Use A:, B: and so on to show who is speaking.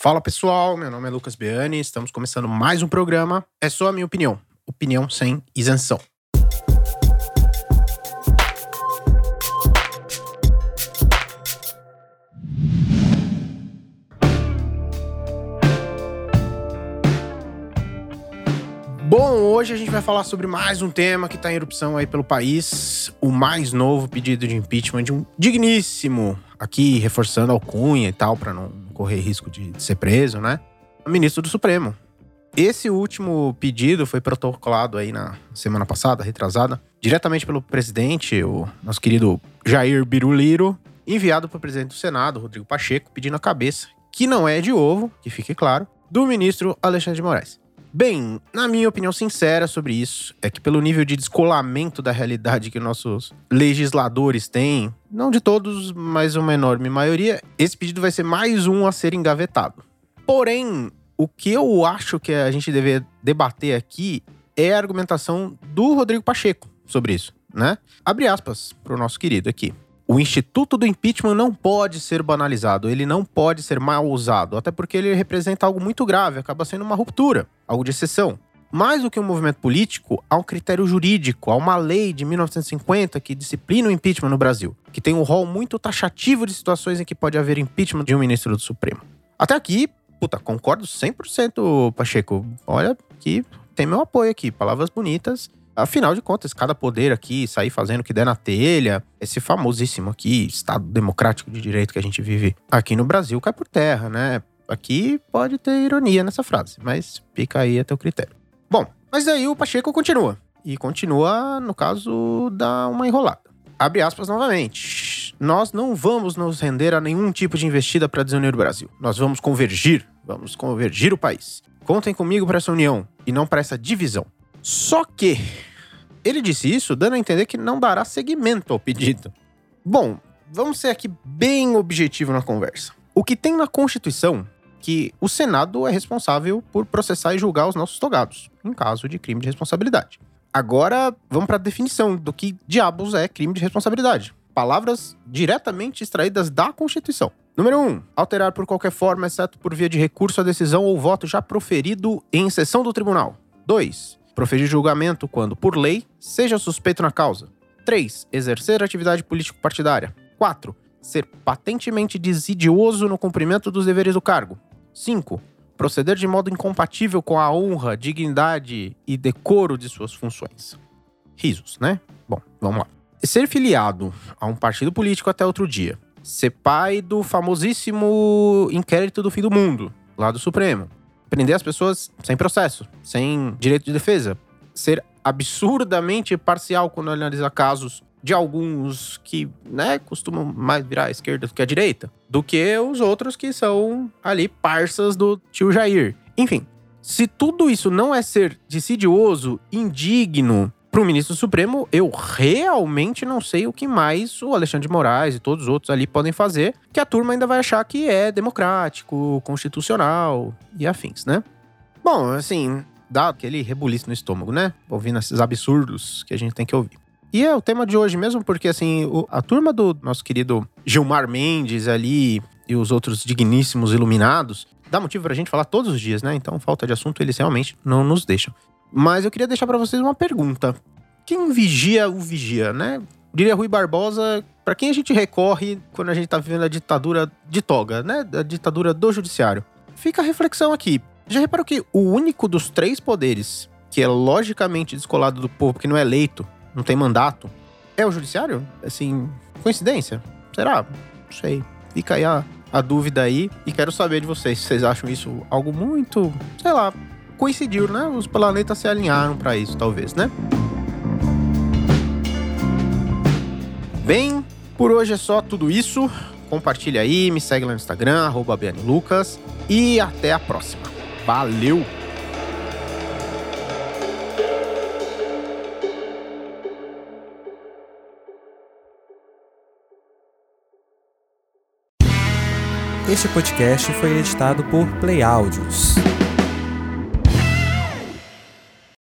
A: Fala pessoal, meu nome é Lucas Biani, estamos começando mais um programa. É só a minha opinião, opinião sem isenção. Bom, hoje a gente vai falar sobre mais um tema que está em erupção aí pelo país, o mais novo pedido de impeachment de um digníssimo, aqui reforçando a alcunha e tal, para não correr risco de ser preso, né? Ministro do Supremo. Esse último pedido foi protocolado aí na semana passada, retrasada, diretamente pelo presidente, o nosso querido Jair Biruliro, enviado para o presidente do Senado, Rodrigo Pacheco, pedindo a cabeça, que não é de ovo, que fique claro, do ministro Alexandre de Moraes. Bem, na minha opinião sincera sobre isso, é que pelo nível de descolamento da realidade que nossos legisladores têm, não de todos, mas uma enorme maioria, esse pedido vai ser mais um a ser engavetado. Porém, o que eu acho que a gente deve debater aqui é a argumentação do Rodrigo Pacheco sobre isso, né? Abre aspas para o nosso querido aqui. O instituto do impeachment não pode ser banalizado, ele não pode ser mal usado, até porque ele representa algo muito grave, acaba sendo uma ruptura, algo de exceção. Mais do que um movimento político, há um critério jurídico, há uma lei de 1950 que disciplina o impeachment no Brasil, que tem um rol muito taxativo de situações em que pode haver impeachment de um ministro do Supremo. Até aqui, puta, concordo 100%, Pacheco. Olha que tem meu apoio aqui, palavras bonitas. Afinal de contas, cada poder aqui sair fazendo o que der na telha, esse famosíssimo aqui, Estado Democrático de Direito que a gente vive aqui no Brasil, cai por terra, né? Aqui pode ter ironia nessa frase, mas fica aí a teu critério. Bom, mas aí o Pacheco continua. E continua, no caso, da uma enrolada. Abre aspas novamente. Nós não vamos nos render a nenhum tipo de investida para desunir o Brasil. Nós vamos convergir, vamos convergir o país. Contem comigo para essa união e não para essa divisão. Só que ele disse isso dando a entender que não dará seguimento ao pedido. Bom, vamos ser aqui bem objetivo na conversa. O que tem na Constituição que o Senado é responsável por processar e julgar os nossos togados, em caso de crime de responsabilidade. Agora, vamos para a definição do que diabos é crime de responsabilidade. Palavras diretamente extraídas da Constituição. Número 1. Um, alterar por qualquer forma, exceto por via de recurso, a decisão ou voto já proferido em sessão do tribunal. 2 proferir julgamento quando, por lei, seja suspeito na causa. 3. Exercer atividade político-partidária. 4. Ser patentemente desidioso no cumprimento dos deveres do cargo. 5. Proceder de modo incompatível com a honra, dignidade e decoro de suas funções. Risos, né? Bom, vamos lá. Ser filiado a um partido político até outro dia. Ser pai do famosíssimo inquérito do fim do mundo, lá do Supremo prender as pessoas sem processo, sem direito de defesa. Ser absurdamente parcial quando analisa casos de alguns que, né, costumam mais virar à esquerda do que à direita, do que os outros que são ali parças do tio Jair. Enfim, se tudo isso não é ser decidioso, indigno, para o ministro Supremo, eu realmente não sei o que mais o Alexandre de Moraes e todos os outros ali podem fazer, que a turma ainda vai achar que é democrático, constitucional e afins, né? Bom, assim, dá aquele rebuliço no estômago, né? Ouvindo esses absurdos que a gente tem que ouvir. E é o tema de hoje mesmo, porque assim, a turma do nosso querido Gilmar Mendes ali e os outros digníssimos iluminados, dá motivo pra gente falar todos os dias, né? Então, falta de assunto, eles realmente não nos deixam. Mas eu queria deixar para vocês uma pergunta. Quem vigia o vigia, né? Diria Rui Barbosa, para quem a gente recorre quando a gente tá vivendo a ditadura de toga, né? A ditadura do judiciário. Fica a reflexão aqui. Já reparou que o único dos três poderes que é logicamente descolado do povo, que não é eleito, não tem mandato, é o judiciário? Assim, coincidência? Será? Não sei. Fica aí a, a dúvida aí e quero saber de vocês vocês acham isso algo muito, sei lá, coincidiu, né? Os planetas se alinharam para isso, talvez, né? Bem, por hoje é só tudo isso. Compartilha aí, me segue lá no Instagram, arroba Lucas. E até a próxima. Valeu!
B: Este podcast foi editado por Play Áudios.